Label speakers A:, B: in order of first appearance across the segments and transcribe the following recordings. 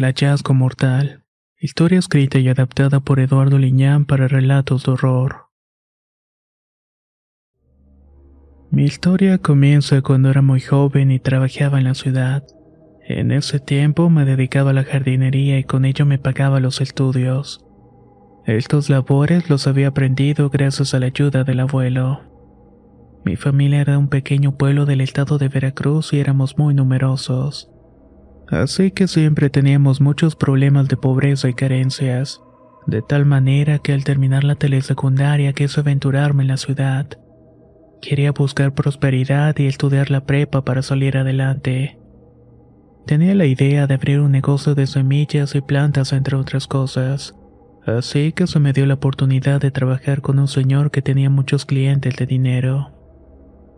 A: El hallazgo mortal. Historia escrita y adaptada por Eduardo Liñán para relatos de horror. Mi historia comienza cuando era muy joven y trabajaba en la ciudad. En ese tiempo me dedicaba a la jardinería y con ello me pagaba los estudios. Estos labores los había aprendido gracias a la ayuda del abuelo. Mi familia era de un pequeño pueblo del estado de Veracruz y éramos muy numerosos. Así que siempre teníamos muchos problemas de pobreza y carencias, de tal manera que al terminar la telesecundaria quise aventurarme en la ciudad. Quería buscar prosperidad y estudiar la prepa para salir adelante. Tenía la idea de abrir un negocio de semillas y plantas entre otras cosas. Así que se me dio la oportunidad de trabajar con un señor que tenía muchos clientes de dinero.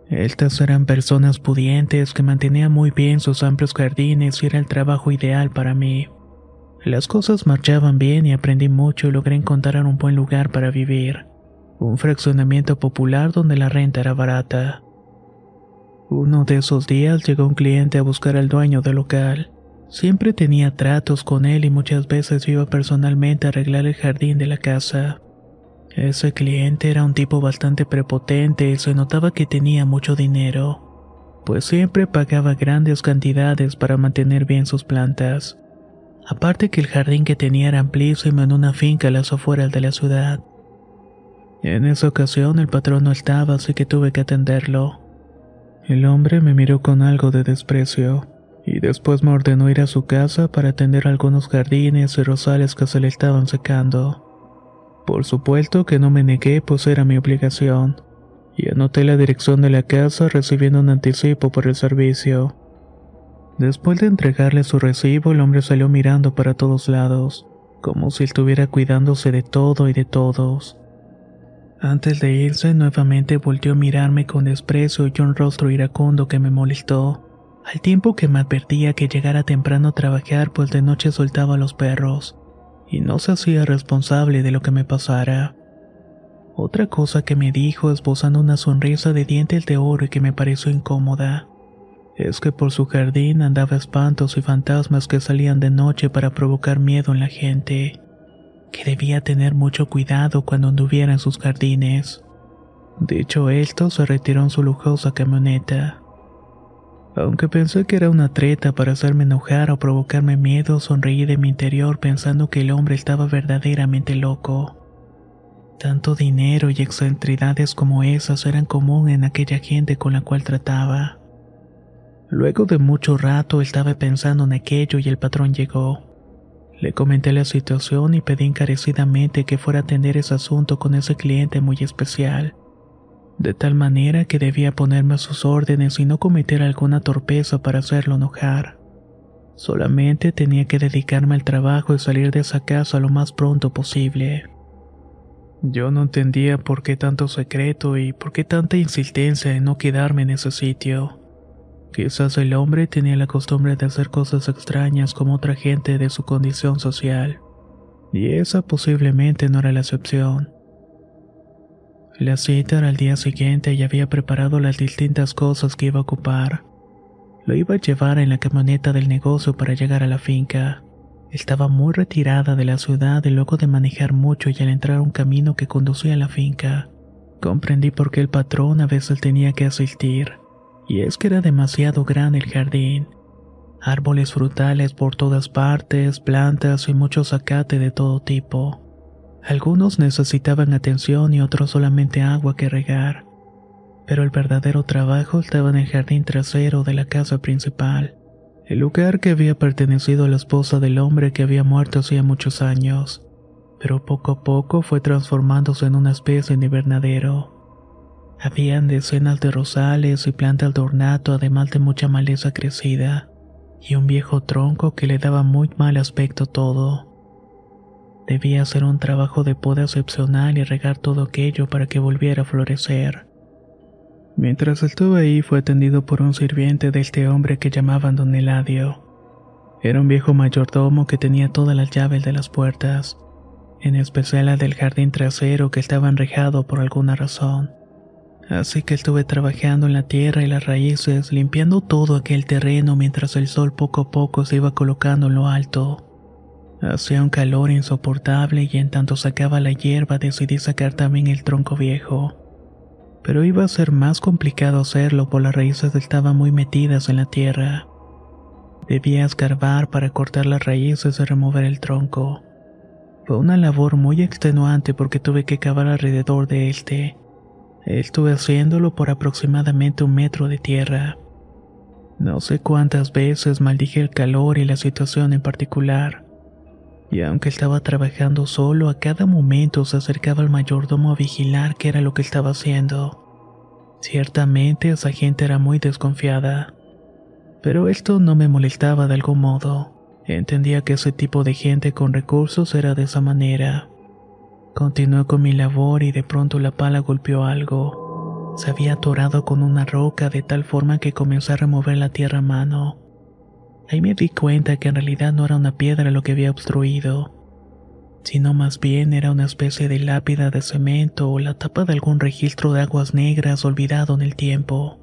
A: Estas eran personas pudientes que mantenían muy bien sus amplios jardines y era el trabajo ideal para mí. Las cosas marchaban bien y aprendí mucho y logré encontrar un buen lugar para vivir. Un fraccionamiento popular donde la renta era barata. Uno de esos días llegó un cliente a buscar al dueño del local. Siempre tenía tratos con él y muchas veces iba personalmente a arreglar el jardín de la casa. Ese cliente era un tipo bastante prepotente y se notaba que tenía mucho dinero, pues siempre pagaba grandes cantidades para mantener bien sus plantas. Aparte que el jardín que tenía era amplísimo en una finca a las afueras de la ciudad. En esa ocasión el patrón no estaba, así que tuve que atenderlo. El hombre me miró con algo de desprecio, y después me ordenó ir a su casa para atender algunos jardines y rosales que se le estaban secando. Por supuesto que no me negué, pues era mi obligación, y anoté la dirección de la casa recibiendo un anticipo por el servicio. Después de entregarle su recibo, el hombre salió mirando para todos lados, como si estuviera cuidándose de todo y de todos. Antes de irse, nuevamente volvió a mirarme con desprecio y un rostro iracundo que me molestó, al tiempo que me advertía que llegara temprano a trabajar, pues de noche soltaba a los perros y no se hacía responsable de lo que me pasara. Otra cosa que me dijo esbozando una sonrisa de dientes de oro y que me pareció incómoda, es que por su jardín andaba espantos y fantasmas que salían de noche para provocar miedo en la gente, que debía tener mucho cuidado cuando anduviera en sus jardines. Dicho esto, se retiró en su lujosa camioneta. Aunque pensé que era una treta para hacerme enojar o provocarme miedo, sonreí de mi interior pensando que el hombre estaba verdaderamente loco. Tanto dinero y excentridades como esas eran común en aquella gente con la cual trataba. Luego de mucho rato estaba pensando en aquello y el patrón llegó. Le comenté la situación y pedí encarecidamente que fuera a atender ese asunto con ese cliente muy especial de tal manera que debía ponerme a sus órdenes y no cometer alguna torpeza para hacerlo enojar. Solamente tenía que dedicarme al trabajo y salir de esa casa lo más pronto posible. Yo no entendía por qué tanto secreto y por qué tanta insistencia en no quedarme en ese sitio. Quizás el hombre tenía la costumbre de hacer cosas extrañas como otra gente de su condición social, y esa posiblemente no era la excepción. La cita era al día siguiente y había preparado las distintas cosas que iba a ocupar. Lo iba a llevar en la camioneta del negocio para llegar a la finca. Estaba muy retirada de la ciudad y luego de manejar mucho y al entrar un camino que conducía a la finca, comprendí por qué el patrón a veces tenía que asistir. Y es que era demasiado grande el jardín. Árboles frutales por todas partes, plantas y mucho zacate de todo tipo. Algunos necesitaban atención y otros solamente agua que regar, pero el verdadero trabajo estaba en el jardín trasero de la casa principal, el lugar que había pertenecido a la esposa del hombre que había muerto hacía muchos años, pero poco a poco fue transformándose en una especie de invernadero. Habían decenas de rosales y plantas de ornato, además de mucha maleza crecida, y un viejo tronco que le daba muy mal aspecto todo. Debía hacer un trabajo de poda excepcional y regar todo aquello para que volviera a florecer. Mientras estuvo ahí fue atendido por un sirviente de este hombre que llamaban don Eladio. Era un viejo mayordomo que tenía todas las llaves de las puertas, en especial la del jardín trasero que estaba enrejado por alguna razón. Así que estuve trabajando en la tierra y las raíces, limpiando todo aquel terreno mientras el sol poco a poco se iba colocando en lo alto. Hacía un calor insoportable y en tanto sacaba la hierba decidí sacar también el tronco viejo. Pero iba a ser más complicado hacerlo por las raíces estaban muy metidas en la tierra. Debía escarbar para cortar las raíces y remover el tronco. Fue una labor muy extenuante porque tuve que cavar alrededor de este. Estuve haciéndolo por aproximadamente un metro de tierra. No sé cuántas veces maldije el calor y la situación en particular y aunque estaba trabajando solo, a cada momento se acercaba el mayordomo a vigilar qué era lo que estaba haciendo. Ciertamente esa gente era muy desconfiada. Pero esto no me molestaba de algún modo. Entendía que ese tipo de gente con recursos era de esa manera. Continué con mi labor y de pronto la pala golpeó algo. Se había atorado con una roca de tal forma que comencé a remover la tierra a mano. Ahí me di cuenta que en realidad no era una piedra lo que había obstruido, sino más bien era una especie de lápida de cemento o la tapa de algún registro de aguas negras olvidado en el tiempo.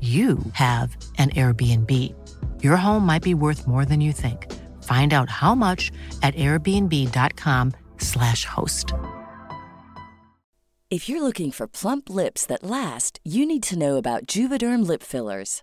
B: you have an Airbnb. Your home might be worth more than you think. Find out how much at airbnb.com/slash host.
C: If you're looking for plump lips that last, you need to know about Juvederm lip fillers.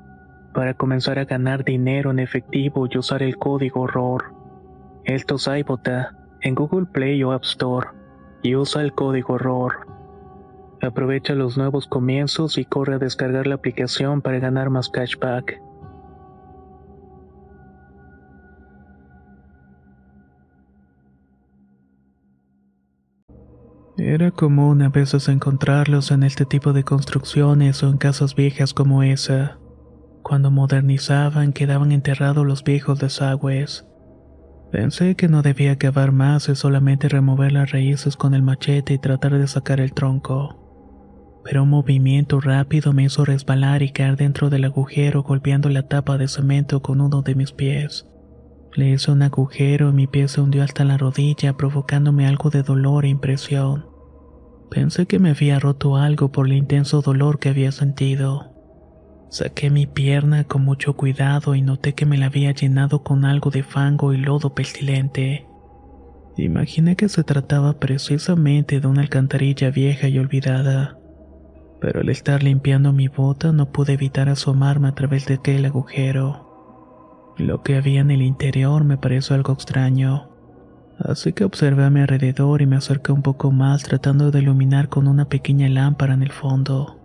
A: para comenzar a ganar dinero en efectivo y usar el código ROR. Esto es iBota en Google Play o App Store y usa el código ROR. Aprovecha los nuevos comienzos y corre a descargar la aplicación para ganar más cashback. Era común a veces encontrarlos en este tipo de construcciones o en casas viejas como esa. Cuando modernizaban quedaban enterrados los viejos desagües. Pensé que no debía cavar más y solamente remover las raíces con el machete y tratar de sacar el tronco pero un movimiento rápido me hizo resbalar y caer dentro del agujero golpeando la tapa de cemento con uno de mis pies. Le hice un agujero y mi pie se hundió hasta la rodilla provocándome algo de dolor e impresión. Pensé que me había roto algo por el intenso dolor que había sentido. Saqué mi pierna con mucho cuidado y noté que me la había llenado con algo de fango y lodo pestilente. Imaginé que se trataba precisamente de una alcantarilla vieja y olvidada pero al estar limpiando mi bota no pude evitar asomarme a través de aquel agujero. Lo que había en el interior me pareció algo extraño, así que observé a mi alrededor y me acerqué un poco más tratando de iluminar con una pequeña lámpara en el fondo.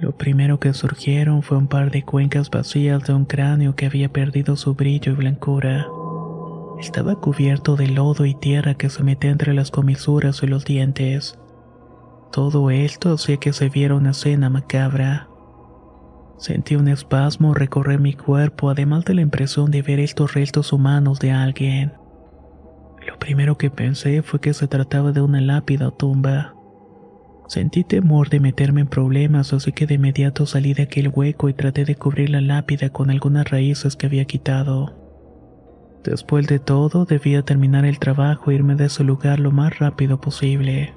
A: Lo primero que surgieron fue un par de cuencas vacías de un cráneo que había perdido su brillo y blancura. Estaba cubierto de lodo y tierra que se metía entre las comisuras y los dientes. Todo esto hacía que se viera una escena macabra. Sentí un espasmo recorrer mi cuerpo, además de la impresión de ver estos restos humanos de alguien. Lo primero que pensé fue que se trataba de una lápida o tumba. Sentí temor de meterme en problemas, así que de inmediato salí de aquel hueco y traté de cubrir la lápida con algunas raíces que había quitado. Después de todo, debía terminar el trabajo e irme de ese lugar lo más rápido posible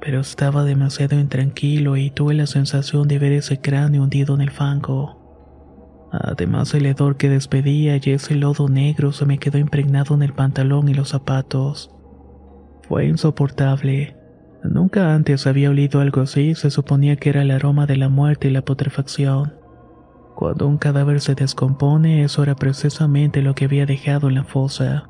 A: pero estaba demasiado intranquilo y tuve la sensación de ver ese cráneo hundido en el fango. Además el hedor que despedía y ese lodo negro se me quedó impregnado en el pantalón y los zapatos. Fue insoportable. Nunca antes había olido algo así, se suponía que era el aroma de la muerte y la putrefacción. Cuando un cadáver se descompone, eso era precisamente lo que había dejado en la fosa.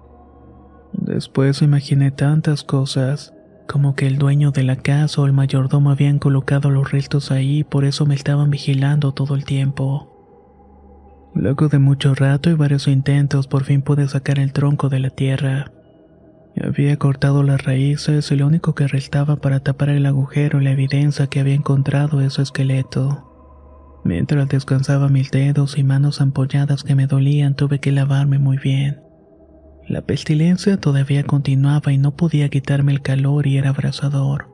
A: Después imaginé tantas cosas como que el dueño de la casa o el mayordomo habían colocado los restos ahí y por eso me estaban vigilando todo el tiempo. Luego de mucho rato y varios intentos por fin pude sacar el tronco de la tierra. Había cortado las raíces y lo único que restaba para tapar el agujero la evidencia que había encontrado es su esqueleto. Mientras descansaba mis dedos y manos ampolladas que me dolían tuve que lavarme muy bien. La pestilencia todavía continuaba y no podía quitarme el calor y era abrasador.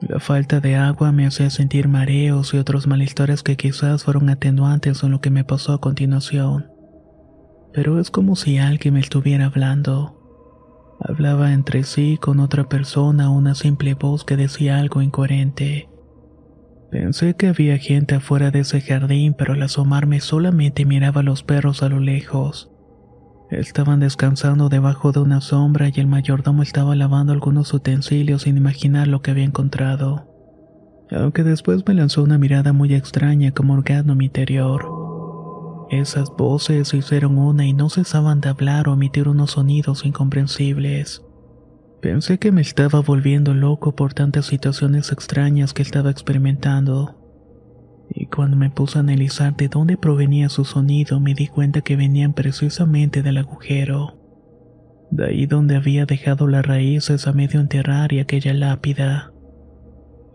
A: La falta de agua me hacía sentir mareos y otros malestares que quizás fueron atenuantes en lo que me pasó a continuación. Pero es como si alguien me estuviera hablando. Hablaba entre sí con otra persona una simple voz que decía algo incoherente. Pensé que había gente afuera de ese jardín, pero al asomarme solamente miraba a los perros a lo lejos. Estaban descansando debajo de una sombra y el mayordomo estaba lavando algunos utensilios sin imaginar lo que había encontrado. Aunque después me lanzó una mirada muy extraña como orgasmo mi interior. Esas voces se hicieron una y no cesaban de hablar o emitir unos sonidos incomprensibles. Pensé que me estaba volviendo loco por tantas situaciones extrañas que estaba experimentando. Y cuando me puse a analizar de dónde provenía su sonido, me di cuenta que venían precisamente del agujero. De ahí donde había dejado las raíces a medio enterrar y aquella lápida.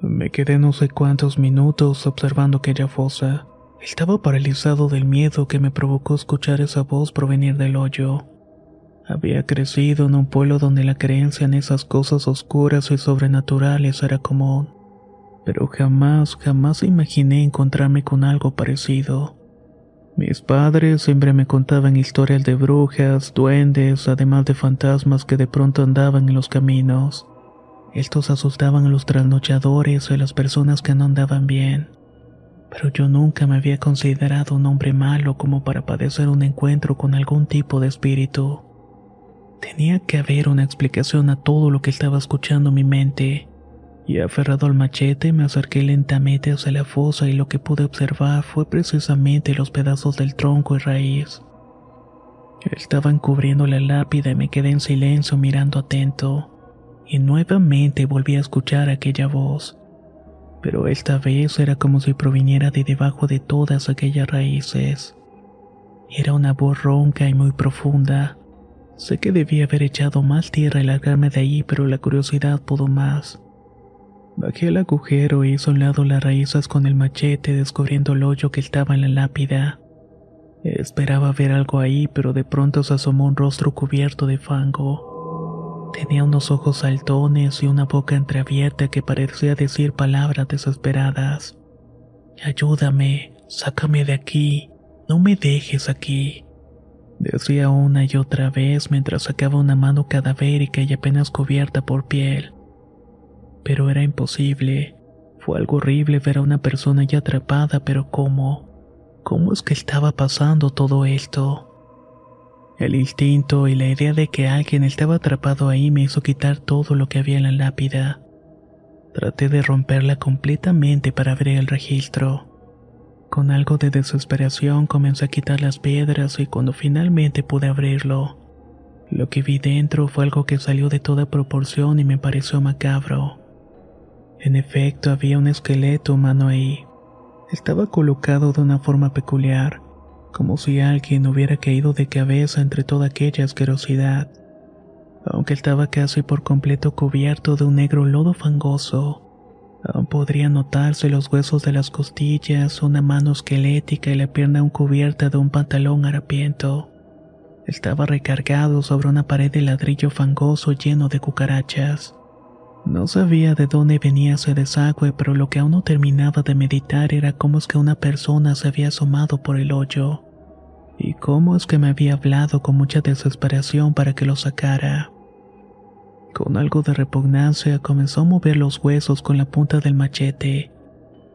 A: Me quedé no sé cuántos minutos observando aquella fosa. Estaba paralizado del miedo que me provocó escuchar esa voz provenir del hoyo. Había crecido en un pueblo donde la creencia en esas cosas oscuras y sobrenaturales era común pero jamás, jamás imaginé encontrarme con algo parecido. Mis padres siempre me contaban historias de brujas, duendes, además de fantasmas que de pronto andaban en los caminos. Estos asustaban a los trasnochadores y a las personas que no andaban bien. Pero yo nunca me había considerado un hombre malo como para padecer un encuentro con algún tipo de espíritu. Tenía que haber una explicación a todo lo que estaba escuchando mi mente, y aferrado al machete me acerqué lentamente hacia la fosa y lo que pude observar fue precisamente los pedazos del tronco y raíz. Estaban cubriendo la lápida y me quedé en silencio mirando atento, y nuevamente volví a escuchar aquella voz pero esta vez era como si proviniera de debajo de todas aquellas raíces. Era una voz ronca y muy profunda. Sé que debía haber echado más tierra y largarme de allí, pero la curiosidad pudo más. Bajé el agujero e hice a un lado las raíces con el machete, descubriendo el hoyo que estaba en la lápida. Esperaba ver algo ahí, pero de pronto se asomó un rostro cubierto de fango. Tenía unos ojos saltones y una boca entreabierta que parecía decir palabras desesperadas. Ayúdame, sácame de aquí, no me dejes aquí. Decía una y otra vez mientras sacaba una mano cadavérica y apenas cubierta por piel. Pero era imposible. Fue algo horrible ver a una persona ya atrapada, pero ¿cómo? ¿Cómo es que estaba pasando todo esto? El instinto y la idea de que alguien estaba atrapado ahí me hizo quitar todo lo que había en la lápida. Traté de romperla completamente para abrir el registro. Con algo de desesperación comencé a quitar las piedras y cuando finalmente pude abrirlo, lo que vi dentro fue algo que salió de toda proporción y me pareció macabro. En efecto, había un esqueleto humano ahí. Estaba colocado de una forma peculiar como si alguien hubiera caído de cabeza entre toda aquella asquerosidad. Aunque estaba casi por completo cubierto de un negro lodo fangoso, aún podría notarse los huesos de las costillas, una mano esquelética y la pierna aún cubierta de un pantalón harapiento. Estaba recargado sobre una pared de ladrillo fangoso lleno de cucarachas. No sabía de dónde venía ese desagüe, pero lo que aún no terminaba de meditar era cómo es que una persona se había asomado por el hoyo. Y cómo es que me había hablado con mucha desesperación para que lo sacara. Con algo de repugnancia comenzó a mover los huesos con la punta del machete,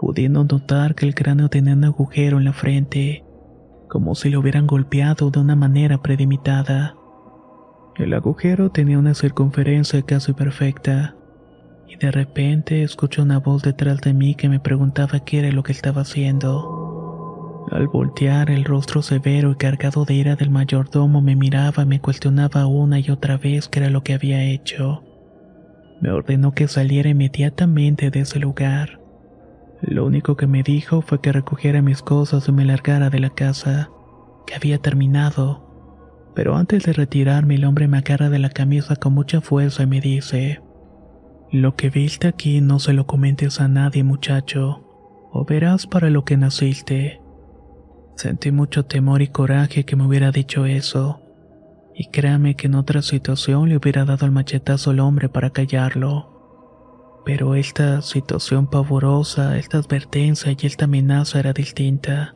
A: pudiendo notar que el cráneo tenía un agujero en la frente, como si lo hubieran golpeado de una manera predimitada. El agujero tenía una circunferencia casi perfecta, y de repente escuché una voz detrás de mí que me preguntaba qué era lo que estaba haciendo. Al voltear el rostro severo y cargado de ira del mayordomo me miraba me cuestionaba una y otra vez qué era lo que había hecho. Me ordenó que saliera inmediatamente de ese lugar. Lo único que me dijo fue que recogiera mis cosas y me largara de la casa, que había terminado. Pero antes de retirarme el hombre me agarra de la camisa con mucha fuerza y me dice, lo que viste aquí no se lo comentes a nadie, muchacho, o verás para lo que naciste. Sentí mucho temor y coraje que me hubiera dicho eso, y créame que en otra situación le hubiera dado el machetazo al hombre para callarlo. Pero esta situación pavorosa, esta advertencia y esta amenaza era distinta.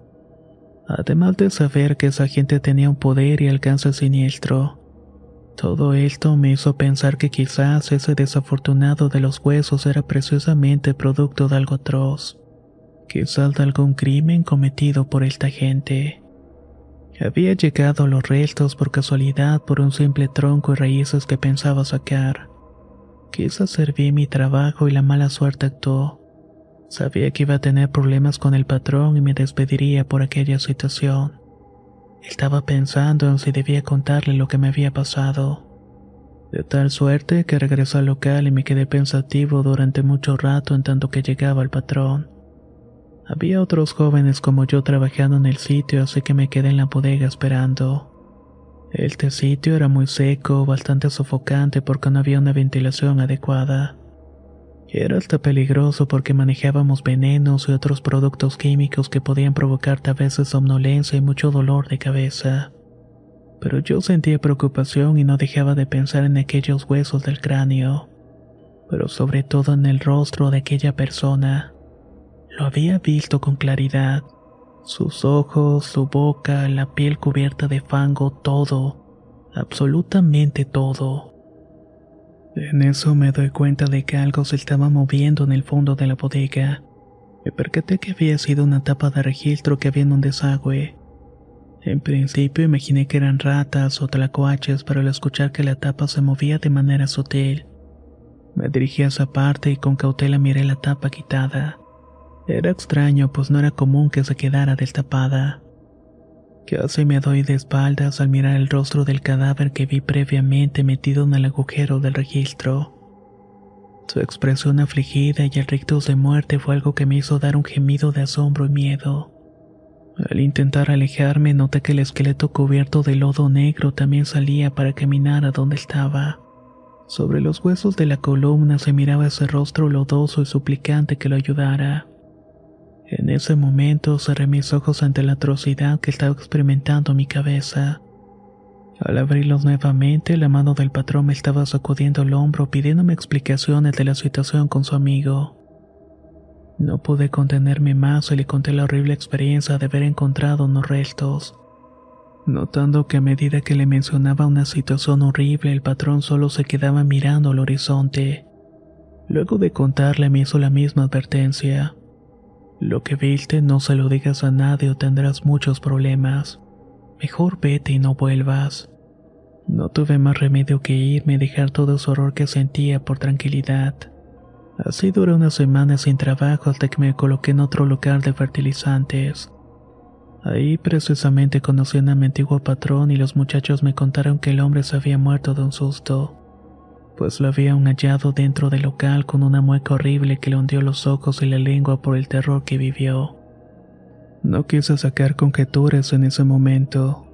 A: Además de saber que esa gente tenía un poder y alcance siniestro, todo esto me hizo pensar que quizás ese desafortunado de los huesos era precisamente producto de algo atroz, quizás de algún crimen cometido por esta gente. Había llegado a los restos por casualidad por un simple tronco y raíces que pensaba sacar. Quizás serví mi trabajo y la mala suerte actuó. Sabía que iba a tener problemas con el patrón y me despediría por aquella situación. Estaba pensando en si debía contarle lo que me había pasado. De tal suerte que regresé al local y me quedé pensativo durante mucho rato en tanto que llegaba el patrón. Había otros jóvenes como yo trabajando en el sitio, así que me quedé en la bodega esperando. Este sitio era muy seco, bastante sofocante porque no había una ventilación adecuada. Era hasta peligroso porque manejábamos venenos y otros productos químicos que podían provocarte a veces somnolencia y mucho dolor de cabeza. Pero yo sentía preocupación y no dejaba de pensar en aquellos huesos del cráneo, pero sobre todo en el rostro de aquella persona. Lo había visto con claridad. Sus ojos, su boca, la piel cubierta de fango, todo, absolutamente todo. En eso me doy cuenta de que algo se estaba moviendo en el fondo de la bodega. Me percaté que había sido una tapa de registro que había en un desagüe. En principio imaginé que eran ratas o tlacuaches, pero al escuchar que la tapa se movía de manera sutil, me dirigí a esa parte y con cautela miré la tapa quitada. Era extraño, pues no era común que se quedara destapada. Casi me doy de espaldas al mirar el rostro del cadáver que vi previamente metido en el agujero del registro. Su expresión afligida y el rictus de muerte fue algo que me hizo dar un gemido de asombro y miedo. Al intentar alejarme noté que el esqueleto cubierto de lodo negro también salía para caminar a donde estaba. Sobre los huesos de la columna se miraba ese rostro lodoso y suplicante que lo ayudara. En ese momento cerré mis ojos ante la atrocidad que estaba experimentando mi cabeza. Al abrirlos nuevamente, la mano del patrón me estaba sacudiendo el hombro pidiéndome explicaciones de la situación con su amigo. No pude contenerme más y le conté la horrible experiencia de haber encontrado unos restos. Notando que a medida que le mencionaba una situación horrible, el patrón solo se quedaba mirando al horizonte. Luego de contarle me hizo la misma advertencia. Lo que viste no se lo digas a nadie o tendrás muchos problemas. Mejor vete y no vuelvas. No tuve más remedio que irme y dejar todo ese horror que sentía por tranquilidad. Así duré una semana sin trabajo hasta que me coloqué en otro lugar de fertilizantes. Ahí precisamente conocí a mi antiguo patrón y los muchachos me contaron que el hombre se había muerto de un susto pues lo habían hallado dentro del local con una mueca horrible que le hundió los ojos y la lengua por el terror que vivió. No quise sacar conjeturas en ese momento,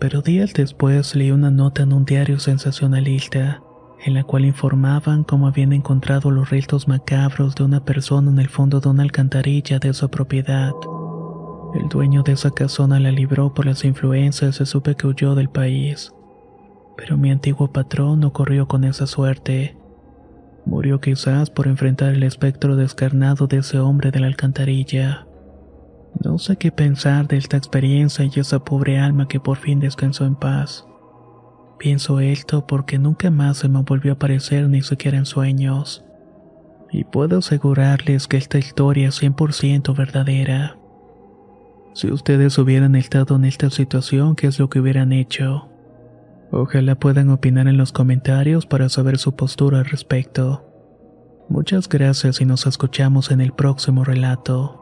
A: pero días después leí una nota en un diario sensacionalista, en la cual informaban cómo habían encontrado los restos macabros de una persona en el fondo de una alcantarilla de su propiedad. El dueño de esa casona la libró por las influencias y supe que huyó del país. Pero mi antiguo patrón no corrió con esa suerte. Murió quizás por enfrentar el espectro descarnado de ese hombre de la alcantarilla. No sé qué pensar de esta experiencia y esa pobre alma que por fin descansó en paz. Pienso esto porque nunca más se me volvió a aparecer ni siquiera en sueños. Y puedo asegurarles que esta historia es 100% verdadera. Si ustedes hubieran estado en esta situación, ¿qué es lo que hubieran hecho? Ojalá puedan opinar en los comentarios para saber su postura al respecto. Muchas gracias y nos escuchamos en el próximo relato.